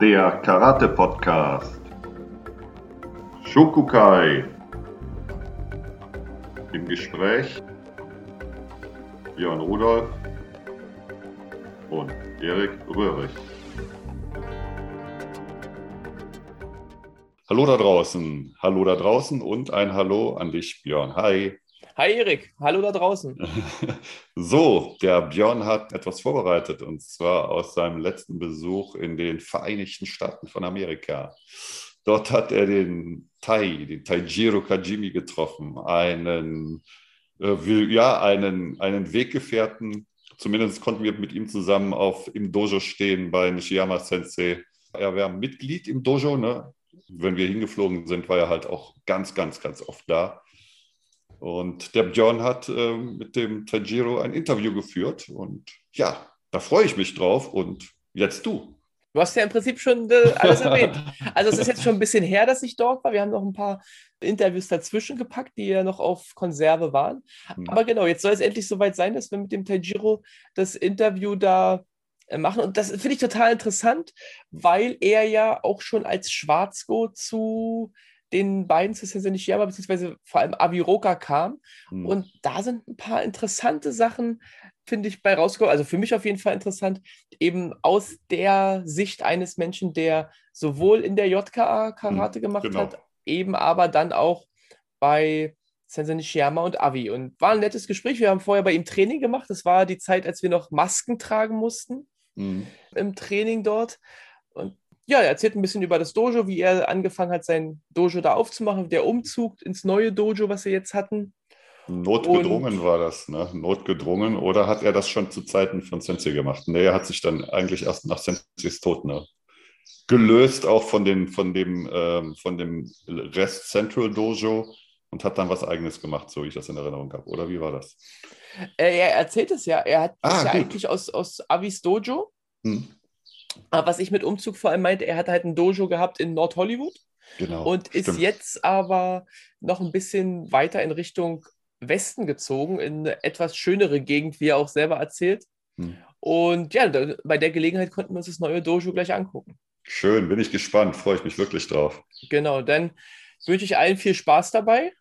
der Karate-Podcast. Shokukai. Im Gespräch Björn Rudolf und Erik Röhrig. Hallo da draußen, hallo da draußen und ein Hallo an dich, Björn. Hi. Hi Erik, hallo da draußen. So, der Björn hat etwas vorbereitet und zwar aus seinem letzten Besuch in den Vereinigten Staaten von Amerika. Dort hat er den Tai, den Taijiro Kajimi getroffen, einen, äh, ja, einen, einen Weggefährten. Zumindest konnten wir mit ihm zusammen auf, im Dojo stehen bei Nishiyama Sensei. Er war Mitglied im Dojo, ne? Wenn wir hingeflogen sind, war er halt auch ganz, ganz, ganz oft da. Und der Björn hat äh, mit dem Tajiro ein Interview geführt. Und ja, da freue ich mich drauf. Und jetzt du. Du hast ja im Prinzip schon äh, alles erwähnt. Also es ist jetzt schon ein bisschen her, dass ich dort war. Wir haben noch ein paar Interviews dazwischen gepackt, die ja noch auf Konserve waren. Mhm. Aber genau, jetzt soll es endlich soweit sein, dass wir mit dem Tajiro das Interview da äh, machen. Und das finde ich total interessant, weil er ja auch schon als Schwarzgo zu den beiden Successor Nishiyama, beziehungsweise vor allem Aviroka kam. Mhm. Und da sind ein paar interessante Sachen, finde ich, bei rausgekommen. Also für mich auf jeden Fall interessant, eben aus der Sicht eines Menschen, der sowohl in der JKA Karate mhm, gemacht genau. hat, eben aber dann auch bei Sensei Nishiyama und Avi. Und war ein nettes Gespräch. Wir haben vorher bei ihm Training gemacht. Das war die Zeit, als wir noch Masken tragen mussten mhm. im Training dort. Und ja, er erzählt ein bisschen über das Dojo, wie er angefangen hat, sein Dojo da aufzumachen, der Umzug ins neue Dojo, was sie jetzt hatten. Notgedrungen und, war das, ne? Notgedrungen. Oder hat er das schon zu Zeiten von Sensei gemacht? Nee, er hat sich dann eigentlich erst nach Senseis Tod ne? gelöst, auch von, den, von, dem, ähm, von dem Rest Central Dojo und hat dann was Eigenes gemacht, so wie ich das in Erinnerung habe. Oder wie war das? Er erzählt es ja. Er hat ah, ja eigentlich aus, aus Avis Dojo. Hm. Aber was ich mit Umzug vor allem meinte, er hat halt ein Dojo gehabt in Nord-Hollywood. Genau, und ist stimmt. jetzt aber noch ein bisschen weiter in Richtung Westen gezogen, in eine etwas schönere Gegend, wie er auch selber erzählt. Hm. Und ja, da, bei der Gelegenheit konnten wir uns das neue Dojo gleich angucken. Schön, bin ich gespannt, freue ich mich wirklich drauf. Genau, dann wünsche ich allen viel Spaß dabei.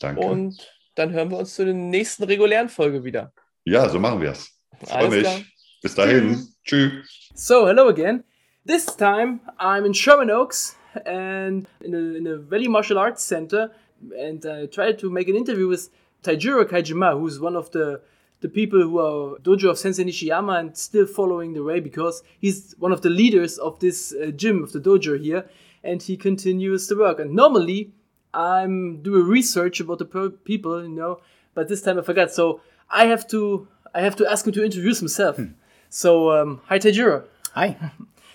Danke. Und dann hören wir uns zu der nächsten regulären Folge wieder. Ja, so machen wir es. Freue mich. Klar. Bis dahin. Tschüss. So, hello again. This time I'm in Sherman Oaks and in a, in a Valley Martial Arts Center, and I tried to make an interview with Taijiro Kaijima, who's one of the the people who are dojo of Sensei Nishiyama and still following the way because he's one of the leaders of this uh, gym of the dojo here, and he continues the work. And normally I'm doing research about the people, you know, but this time I forgot. So I have to I have to ask him to introduce himself. Hmm. So, um, hi Tajiro. Hi.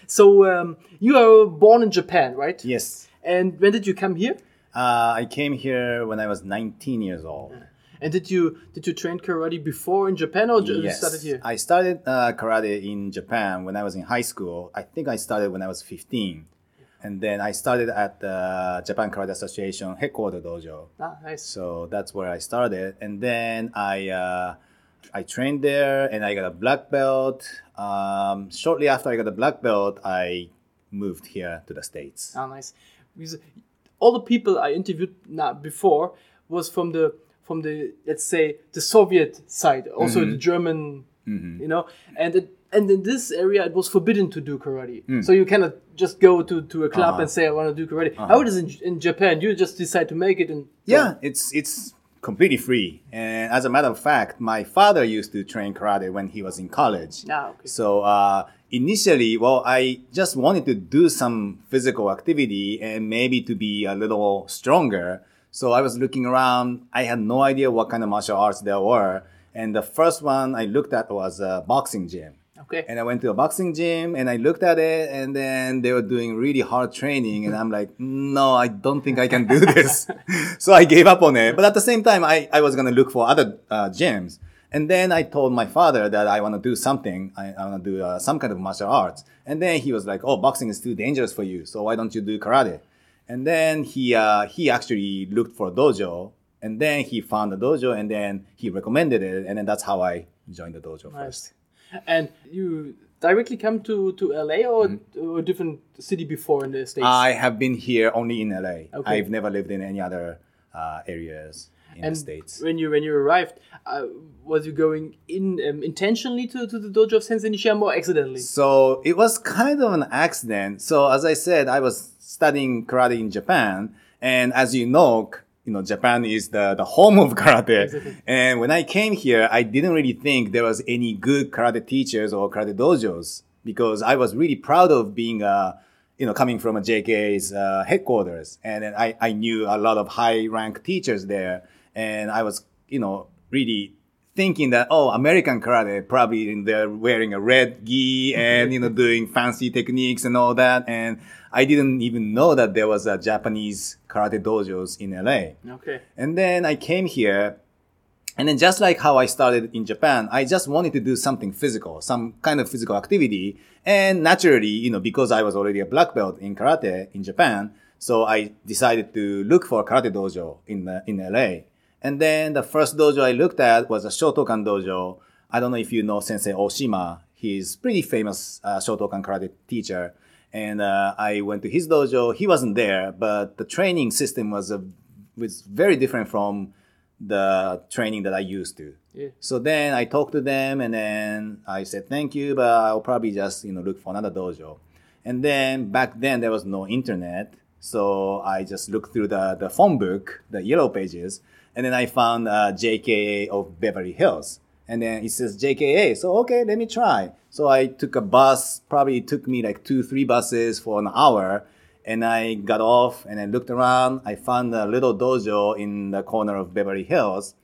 So, um, you are born in Japan, right? Yes. And when did you come here? Uh, I came here when I was 19 years old. And did you did you train karate before in Japan or yes. you started here? I started uh, karate in Japan when I was in high school. I think I started when I was 15. And then I started at the Japan Karate Association headquarters dojo. Ah, nice. So that's where I started. And then I uh, I trained there and I got a black belt. Um, shortly after I got a black belt, I moved here to the States. Oh, nice. Because all the people I interviewed before was from the from the let's say the Soviet side, also mm-hmm. the German, mm-hmm. you know, and it, and in this area it was forbidden to do karate. Mm. So you cannot just go to, to a club uh-huh. and say I want to do karate. Uh-huh. How it is in, in Japan? You just decide to make it and yeah, it's it's completely free. And as a matter of fact, my father used to train karate when he was in college. Ah, okay. So uh, initially, well, I just wanted to do some physical activity and maybe to be a little stronger. So I was looking around. I had no idea what kind of martial arts there were. And the first one I looked at was a boxing gym. Okay. And I went to a boxing gym and I looked at it and then they were doing really hard training and I'm like, no, I don't think I can do this. so I gave up on it. But at the same time, I, I was going to look for other uh, gyms. And then I told my father that I want to do something. I, I want to do uh, some kind of martial arts. And then he was like, oh, boxing is too dangerous for you. So why don't you do karate? And then he, uh, he actually looked for a dojo and then he found the dojo and then he recommended it. And then that's how I joined the dojo nice. first and you directly come to, to LA or, or a different city before in the States? I have been here only in LA. Okay. I've never lived in any other uh, areas in and the states. when you when you arrived, uh, was you going in um, intentionally to, to the dojo of Sensei Nishiyama or accidentally? So it was kind of an accident. So as I said, I was studying karate in Japan, and as you know, you know Japan is the, the home of karate. Exactly. And when I came here, I didn't really think there was any good karate teachers or karate dojos because I was really proud of being a you know coming from a JK's uh, headquarters, and then I I knew a lot of high rank teachers there, and I was you know really thinking that oh American karate probably they're wearing a red gi and mm-hmm. you know doing fancy techniques and all that and I didn't even know that there was a Japanese karate dojos in LA. Okay. And then I came here and then just like how I started in Japan, I just wanted to do something physical, some kind of physical activity. And naturally, you know, because I was already a black belt in karate in Japan, so I decided to look for a karate dojo in the, in LA. And then the first dojo I looked at was a Shotokan dojo. I don't know if you know Sensei Oshima. He's pretty famous uh, Shotokan karate teacher. And uh, I went to his dojo. He wasn't there, but the training system was a, was very different from the training that I used to. Yeah. So then I talked to them and then I said, thank you, but I'll probably just, you know, look for another dojo. And then back then there was no internet. So I just looked through the, the phone book, the yellow pages, and then I found uh, JKA of Beverly Hills. And then it says JKA. So, okay, let me try. So I took a bus, probably took me like two, three buses for an hour. And I got off and I looked around. I found a little dojo in the corner of Beverly Hills.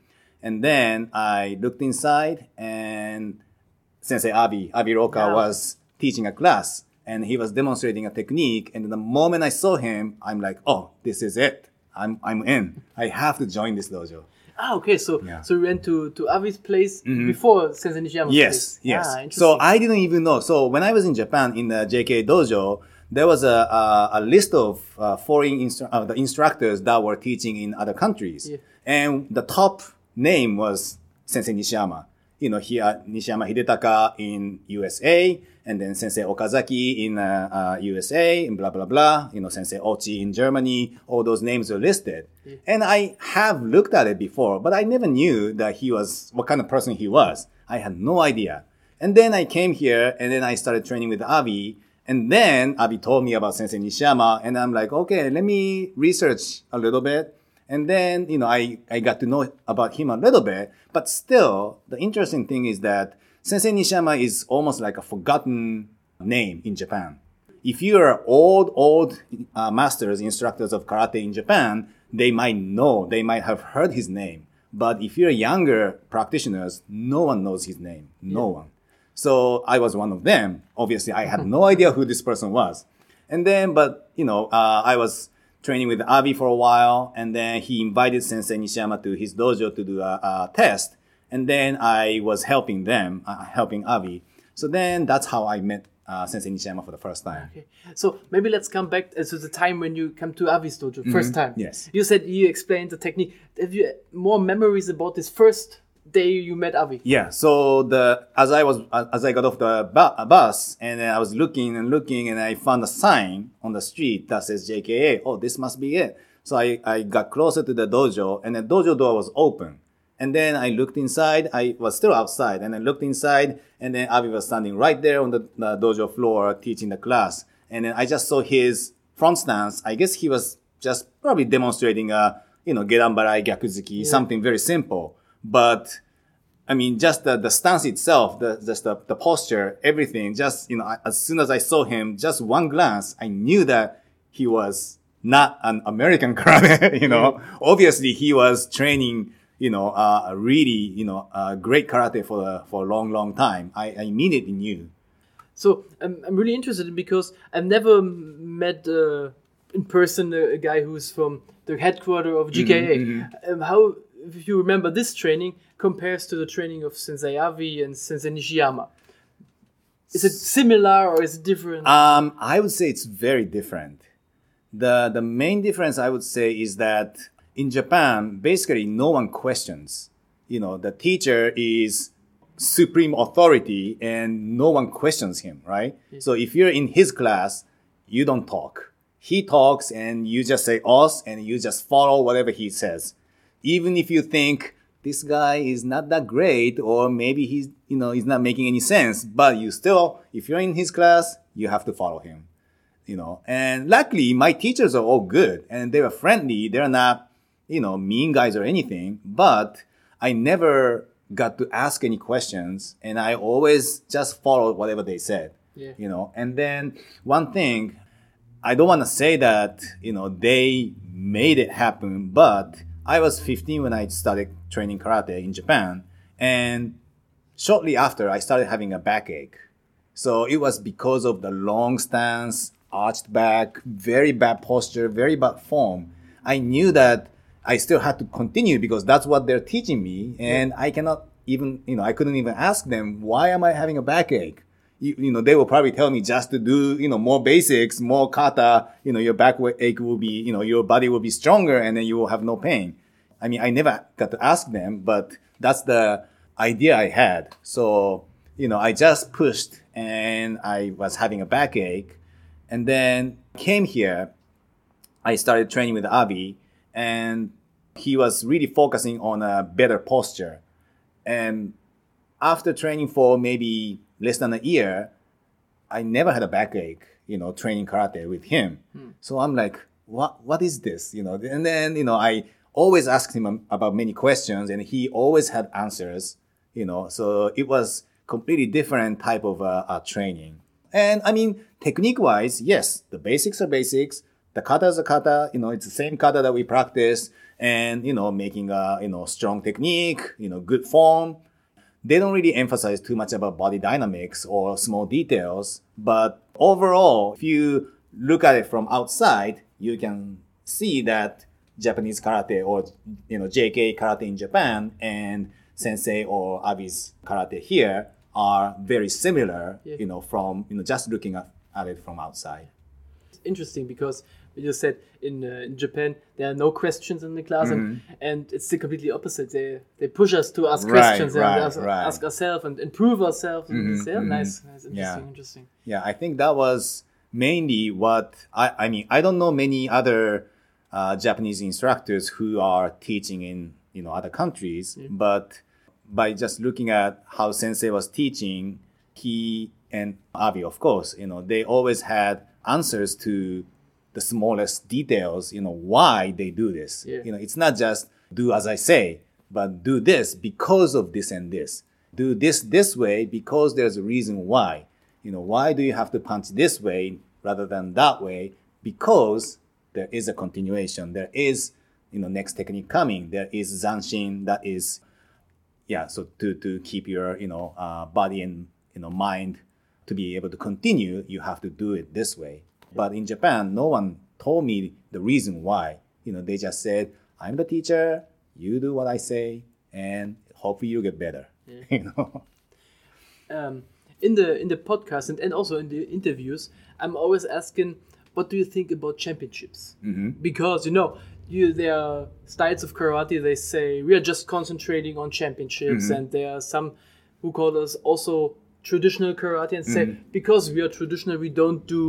And then I looked inside and Sensei Avi, Avi Rokah Wow. was teaching a class and he was demonstrating a technique. And the moment I saw him, I'm like, oh, this is it. I'm, I'm in. I have to join this dojo. Ah, okay. So Yeah. so you went to to Avi's place before Sensei Nishiyama's Yes, place. yes. Ah, so. I didn't even know. So when I was in Japan in the JK dojo, there was a, a, a list of uh, foreign instru- uh, the instructors that were teaching in other countries. Yeah. And the top name was Sensei Nishiyama. You know, here, Nishiyama Hidetaka in USA, and then Sensei Okazaki in uh, uh, USA, and blah, blah, blah. You know, Sensei Ochi in Germany. All those names are listed. And I have looked at it before, but I never knew that he was, what kind of person he was. I had no idea. And then I came here, and then I started training with Avi. And then Avi told me about Sensei Nishiyama, and I'm like, okay, let me research a little bit. And then, you know, I, I got to know about him a little bit, but still, the interesting thing is that Sensei Nishiyama is almost like a forgotten name in Japan. If you are old, old uh, masters, instructors of karate in Japan, they might know, they might have heard his name. But if you're younger practitioners, no one knows his name. No one. So I was one of them. Obviously, I had no idea who this person was. And then, but you know, uh, I was training with Avi for a while, and then he invited Sensei Nishiyama to his dojo to do a, a test. And then I was helping them, uh, helping Avi. So then that's how I met uh, Sensei Nishiyama for the first time. Okay. So maybe let's come back uh, to the time when you come to Avi's dojo first time. Mm-hmm. Yes. You said you explained the technique. Have you more memories about this first day you met Avi? Yeah. So the as I was as I got off the bu- uh, bus and then I was looking and looking and I found a sign on the street that says JKA. Oh, this must be it. So I I got closer to the dojo and the dojo door was open. And then I looked inside. I was still outside, and I looked inside, and then Avi was standing right there on the, the dojo floor teaching the class. And then I just saw his front stance. I guess he was just probably demonstrating a you know gedan barai gyakuzuki, something very simple. But I mean, just the, the stance itself, the just the, the posture, everything. Just you know, as soon as I saw him, just one glance, I knew that he was not an American karate. You know, obviously he was training. You know, uh, a really you know uh, great karate for a, for a long, long time. I, I immediately knew. So um, I'm really interested because I've never met uh, in person a, a guy who's from the headquarters of JKA. Um, how, if you remember this training, compares to the training of Sensei Avi and Sensei Nishiyama? Is it similar or is it different? Um, I would say it's very different. The the main difference I would say is that in Japan, basically no one questions. You know, the teacher is supreme authority and no one questions him, right? So if you're in his class, you don't talk. He talks and you just say us and you just follow whatever he says. Even if you think this guy is not that great or maybe he's, you know, he's not making any sense, but you still, if you're in his class, you have to follow him, you know. And luckily my teachers are all good and they were friendly. They're not, you know, mean guys or anything, but I never got to ask any questions and I always just followed whatever they said. Yeah. You know, and then one thing, I don't want to say that, you know, they made it happen, but I was 15 when I started training karate in Japan. And shortly after, I started having a backache. So it was because of the long stance, arched back, very bad posture, very bad form. I knew that I still had to continue because that's what they're teaching me. And I cannot even, you know, I couldn't even ask them, why am I having a backache? You, you know, they will probably tell me just to do, you know, more basics, more kata, you know, your backache will be, you know, your body will be stronger and then you will have no pain. I mean, I never got to ask them, but that's the idea I had. So, you know, I just pushed and I was having a backache and then came here. I started training with Avi and he was really focusing on a better posture. And after training for maybe less than a year, I never had a backache, you know, training karate with him. So I'm like, what, what is this? You know, and then, you know, I always asked him about many questions and he always had answers, you know, so it was completely different type of uh, uh, training. And I mean, technique wise, yes, the basics are basics. The kata is a kata, you know, it's the same kata that we practice and, you know, making a, you know, strong technique, you know, good form they don't really emphasize too much about body dynamics or small details. But overall, if you look at it from outside, you can see that Japanese karate or you know JK karate in Japan and Sensei or Avi's karate here are very similar. Yeah. You know, from you know just looking at, at it from outside. It's interesting because you said in, uh, in Japan there are no questions in the class, and, and it's the completely opposite. They they push us to ask Mm-hmm. Right, questions and right, ask, right. ask ourselves and improve ourselves. Mhm, yeah, mhm. nice, nice, interesting, Yeah. interesting. Yeah, I think that was mainly what I, I mean, I don't know many other uh, Japanese instructors who are teaching in, you know, other countries, but by just looking at how sensei was teaching, he and Avi, of course, you know, they always had answers to the smallest details, you know, why they do this. Yeah. You know, it's not just do as I say, but do this because of this and this. Do this this way because there's a reason why. You know, why do you have to punch this way rather than that way? Because there is a continuation. There is, you know, next technique coming. There is zanshin that is, yeah. So to to keep your you know uh, body and you know mind to be able to continue, you have to do it this way. But in Japan, no one told me the reason why. You know, they just said, "I'm the teacher. You do what I say, and hopefully you get better." You know. um, in the in the podcast and, and also in the interviews, I'm always asking, what do you think about championships? Mm-hmm. Because you know, you there are styles of karate. They say we are just concentrating on championships, Mm-hmm. and there are some who call us also traditional karate and say Mm-hmm. because we are traditional, we don't do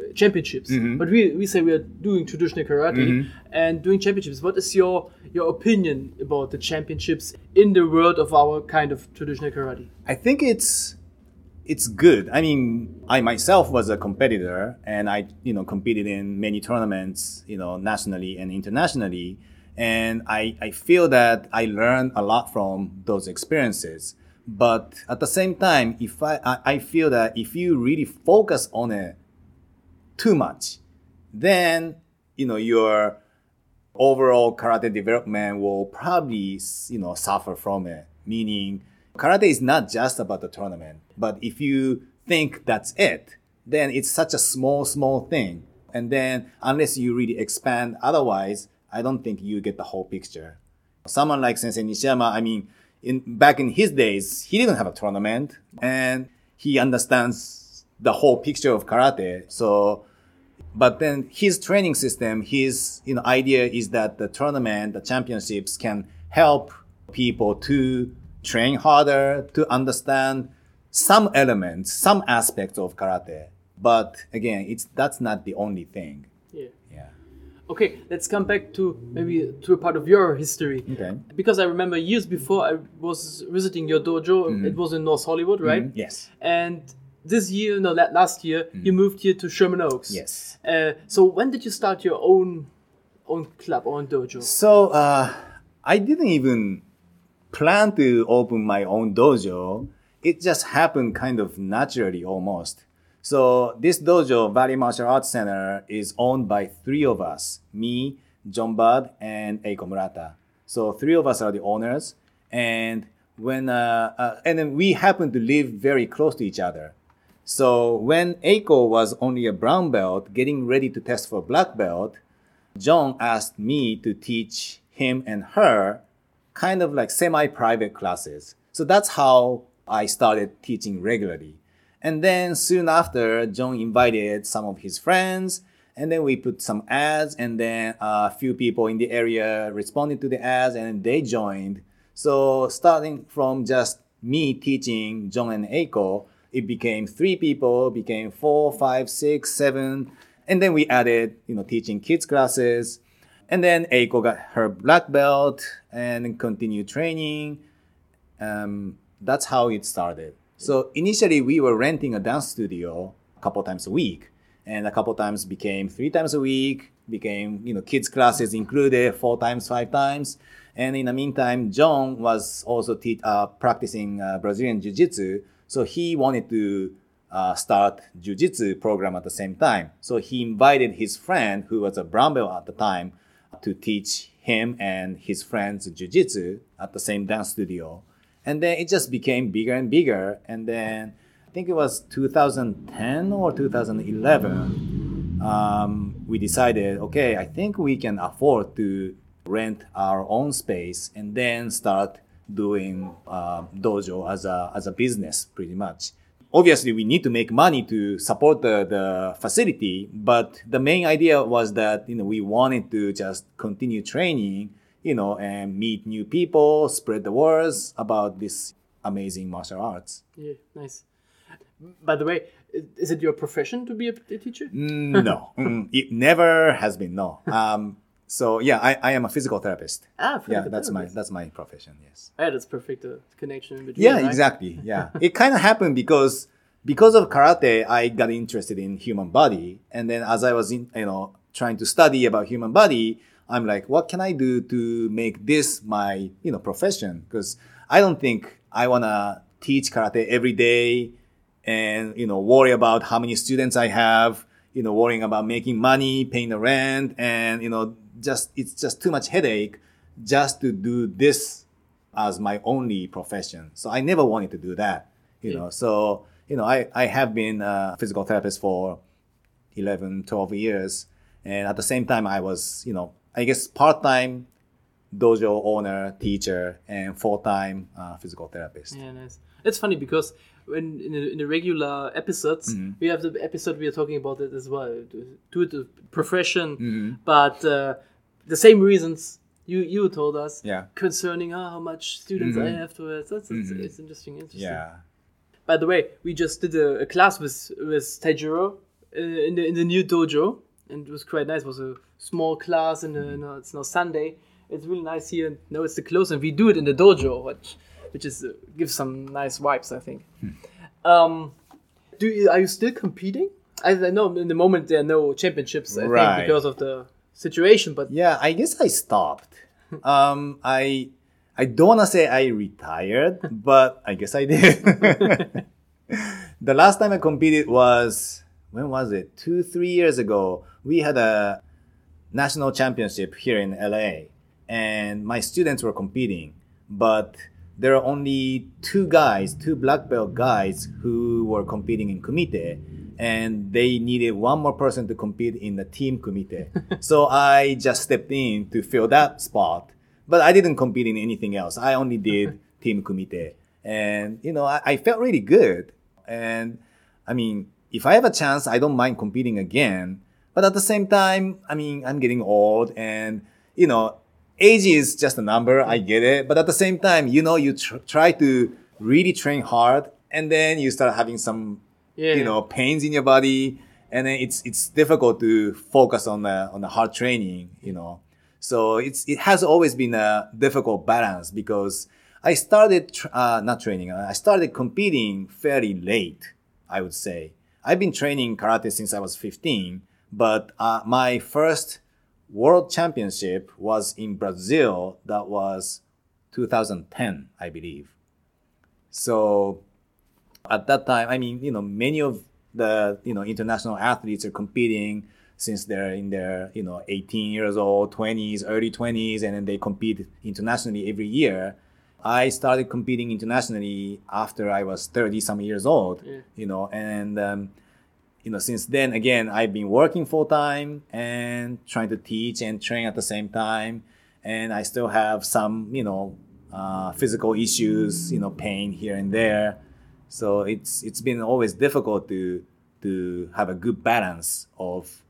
uh, championships. Mm-hmm. But we, we say we are doing traditional karate and doing championships. What is your your opinion about the championships in the world of our kind of traditional karate? I think it's it's good. I mean, I myself was a competitor and I, you know, competed in many tournaments, you know, nationally and internationally. And I, I feel that I learned a lot from those experiences. But at the same time, if I, I, I feel that if you really focus on it too much, then, you know, your overall karate development will probably you know suffer from it. Meaning karate is not just about the tournament. But if you think that's it then it's such a small small thing. And then unless you really expand otherwise i don't think you get the whole picture. Someone like sensei nishiyama i mean in back in his days he didn't have a tournament and he understands the whole picture of karate so but then his training system, his you know idea is that the tournament, the championships can help people to train harder to understand some elements, some aspects of karate. But again, it's that's not the only thing. Okay, let's come back to maybe to a part of your history. Okay. Because I remember years before I was visiting your dojo. Mm-hmm. It was in North Hollywood, right? Yes. And this year, no, last year, you moved here to Sherman Oaks. Mm-hmm. Yes. Uh, so when did you start your own own club, own dojo? So uh, I didn't even plan to open my own dojo. It just happened kind of naturally almost. So this dojo, Valley Martial Arts Center, is owned by three of us: me, John Bud, and Eiko Murata. So three of us are the owners, and when uh, uh, and then we happen to live very close to each other. So when Eiko was only a brown belt, getting ready to test for black belt, John asked me to teach him and her kind of like semi private classes. So that's how I started teaching regularly. And then soon after, John invited some of his friends, and then we put some ads, and then a few people in the area responded to the ads, and they joined. So starting from just me teaching John and Eiko, it became three people, became four, five, six, seven, and then we added, you know, teaching kids classes. And then Eiko got her black belt and continued training. Um, that's how it started. So initially we were renting a dance studio a couple times a week, and a couple times became three times a week, became you know kids classes included four times, five times. And in the meantime, John was also te- uh, practicing uh, Brazilian Jiu Jitsu, so he wanted to uh, start Jiu Jitsu program at the same time. So he invited his friend, who was a brown belt at the time, to teach him and his friends Jiu Jitsu at the same dance studio. And then it just became bigger and bigger. And then I think it was 2010 or 2011, um, we decided, okay, I think we can afford to rent our own space and then start doing uh, dojo as a, as a business pretty much obviously we need to make money to support the, the facility but the main idea was that you know we wanted to just continue training you know and meet new people spread the words about this amazing martial arts Yeah, nice. By the way, is it your profession to be a, teacher? no Mm, it never has been no um, so yeah I, I am a physical therapist Ah, physical yeah that's my that's my profession yes Yeah, that's perfect uh, connection between. Yeah, right? exactly. Yeah. it kind of happened because because of karate, I got interested in human body, and then as I was in, you know, trying to study about human body, I'm like, what can I do to make this my, you know, profession? Because I don't think I wanna teach karate every day, and you know, worry about how many students I have, you know, worrying about making money, paying the rent, and you know, just it's just too much headache just to do this as my only profession. So I never wanted to do that, you know. So, you know, I, I have been a physical therapist for 11, 12 years. And at the same time, I was, you know, I guess part-time dojo owner, teacher, and full-time uh, physical therapist. Yeah, nice. It's funny because when in the, in the regular episodes, Mm-hmm. we have the episode we are talking about it as well. To, the profession, Mm-hmm. but uh, the same reasons you you told us. Yeah. Mm-hmm. Concerning uh, how much students I have to. That's, that's it's, it's interesting. Interesting. Yeah. By the way, we just did a, a class with with Taijiro uh, in the in the new dojo, and it was quite nice. It was a small class, and uh, it's now Sunday. It's really nice here. and Now it's the close, and we do it in the dojo, which which is uh, gives some nice vibes, I think. Um, do you, are you still competing? I, I know in the moment there are no championships, I Right. think, because of the situation. But Yeah, I guess I stopped. Um, I I don't wanna say I retired, but I guess I did. the last time I competed was when was it? Two, three years ago. We had a national championship here in LA, and my students were competing, but there are only two guys, two black belt guys who were competing in kumite, and they needed one more person to compete in the team kumite. so I just stepped in to fill that spot, but I didn't compete in anything else. I only did team kumite, and you know I, I felt really good, and I mean if I have a chance, I don't mind competing again. But at the same time, I mean, I'm getting old and, you know, age is just a number. I get it. But at the same time, you know, you tr- try to really train hard and then you start having some, Yeah. you know, pains in your body. And then it's, it's difficult to focus on the, on the hard training, you know. So it's, it has always been a difficult balance because I started, tr- uh, not training, I started competing fairly late, I would say. I've been training karate since I was 15, but uh, my first world championship was in Brazil. That was 2010, I believe. So at that time, I mean, you know, many of the you know international athletes are competing since they're in their you know 18 years old, 20s, early 20s, and then they compete internationally every year. I started competing internationally after I was 30 some years old, Yeah. you know, and um, you know, since then, again, I've been working full time and trying to teach and train at the same time. And I still have some, you know, uh, physical issues, you know, pain here and there. So it's it's been always difficult to to have a good balance of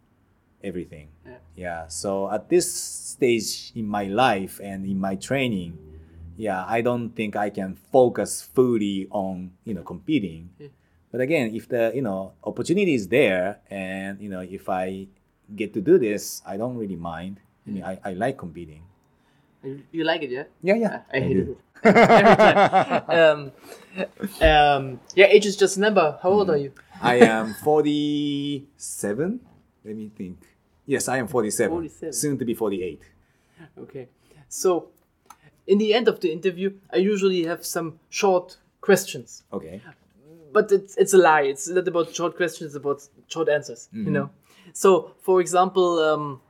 everything. Yeah. yeah. So at this stage in my life and in my training, yeah, I don't think I can focus fully on you know competing. Yeah. But again, if the you know opportunity is there, and you know if I get to do this, I don't really mind. I mean, I, I like competing. You, like it, yeah? Yeah, yeah. I, I hated it. Every time. um, um, yeah, age is just a number. How old are you? I am 47. Let me think. Yes, I am 47. 47. Soon to be 48. Okay. So, in the end of the interview, I usually have some short questions. Okay. But it's, it's a lie. It's not about short questions, it's about short answers, you know? So, for example, um,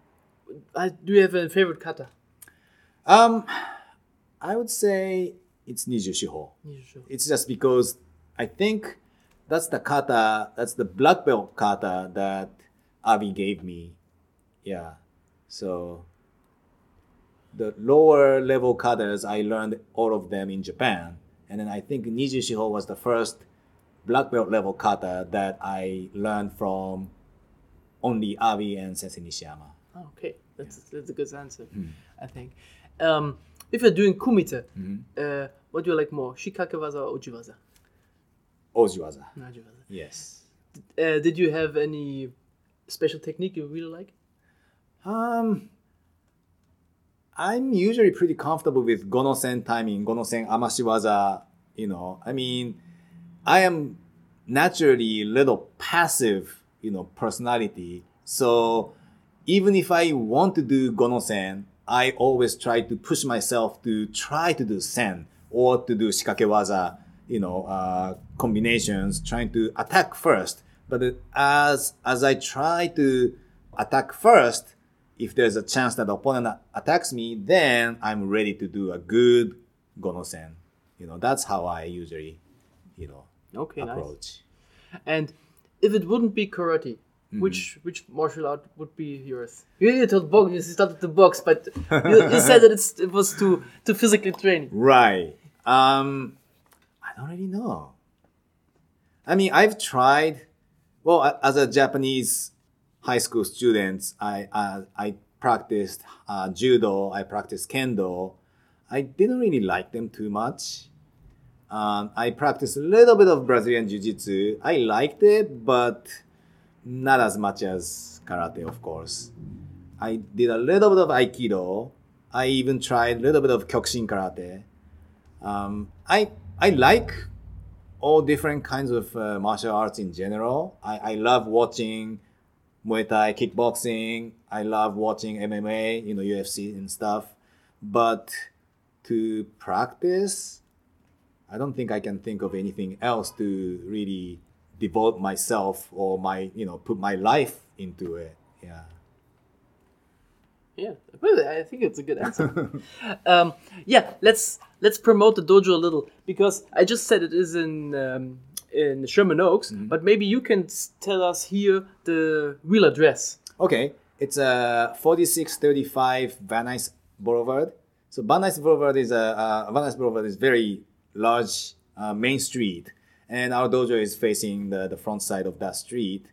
do you have a favorite kata? Um, I would say it's Niju Shiho. It's just because I think that's the kata, that's the black belt kata that Avi gave me. Yeah. So the lower level katas, I learned all of them in Japan. And then I think Niju Shiho was the first black belt level kata that I learned from only Avi and Sensei Nishiyama. Oh, okay, that's, that's a good answer, I think. Um, if you're doing kumite, uh, what do you like more, shikakewaza or? Ojiwaza. No, ujiwaza. Yes. Uh, did you have any special technique you really like? Um, I'm usually pretty comfortable with gonosen timing, gonosen amashiwaza. You know, I mean, I am naturally a little passive, you know, personality. So even if I want to do gonosen, I always try to push myself to try to do sen or to do shikakewaza, you know, uh, combinations, trying to attack first. But as as I try to attack first, if there's a chance that the opponent attacks me, then I'm ready to do a good gonosen. You know, that's how I usually, you know, Okay, nice. approach. And if it wouldn't be karate, which which martial art would be yours? You, you told box. You started the box, but you, you said that it's, it was too too physically training. Right. Um, I don't really know. I mean, I've tried. Well, as a Japanese high school students, I uh, I practiced uh, judo. I practiced kendo. I didn't really like them too much. Um, I practiced a little bit of Brazilian jiu-jitsu. I liked it, but not as much as karate, of course. I did a little bit of aikido. I even tried a little bit of kyokushin karate. Um, I I like all different kinds of uh, martial arts in general. I, I love watching Muay Thai, kickboxing. I love watching MMA, you know, UFC and stuff. But to practice, I don't think I can think of anything else to really devote myself or my, you know, put my life into it. Yeah. Yeah, I think it's a good answer. um, yeah, let's let's promote the dojo a little because I just said it is in um, in Sherman Oaks, but maybe you can tell us here the real address. Okay, it's a 4635 Van Nuys Boulevard. So Van Nuys Boulevard is a uh, Van Nuys Boulevard is very large uh, main street, and our dojo is facing the, the front side of that street,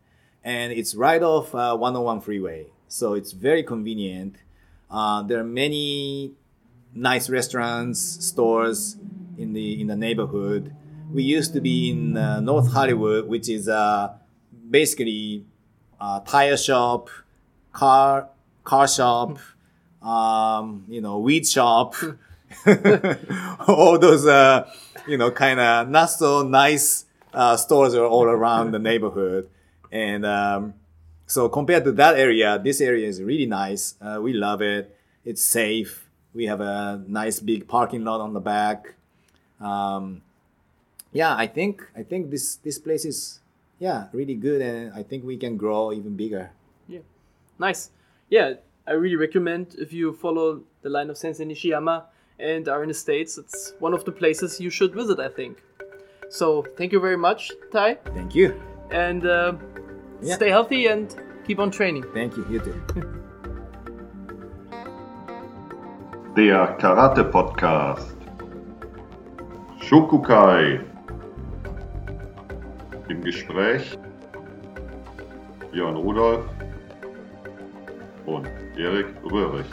and it's right off uh, 101 freeway. So it's very convenient. Uh, there are many nice restaurants, stores in the in the neighborhood. We used to be in uh, North Hollywood, which is uh, basically a tire shop, car car shop, um, you know, weed shop, all those uh, you know kind of not so nice uh, stores are all around the neighborhood, and um, so compared to that area, this area is really nice. Uh, we love it. It's safe. We have a nice big parking lot on the back. Um, yeah, I think I think this this place is yeah really good, and I think we can grow even bigger. Yeah, nice. Yeah, I really recommend if you follow the line of Sensei Nishiyama and are in the States, it's one of the places you should visit, I think. So thank you very much, Tai. Thank you. And uh, Yeah. stay healthy and keep on training. Thank you. You too. Der Karate Podcast. Shokukai. Im Gespräch Björn Rudolf und Erik Röhrig.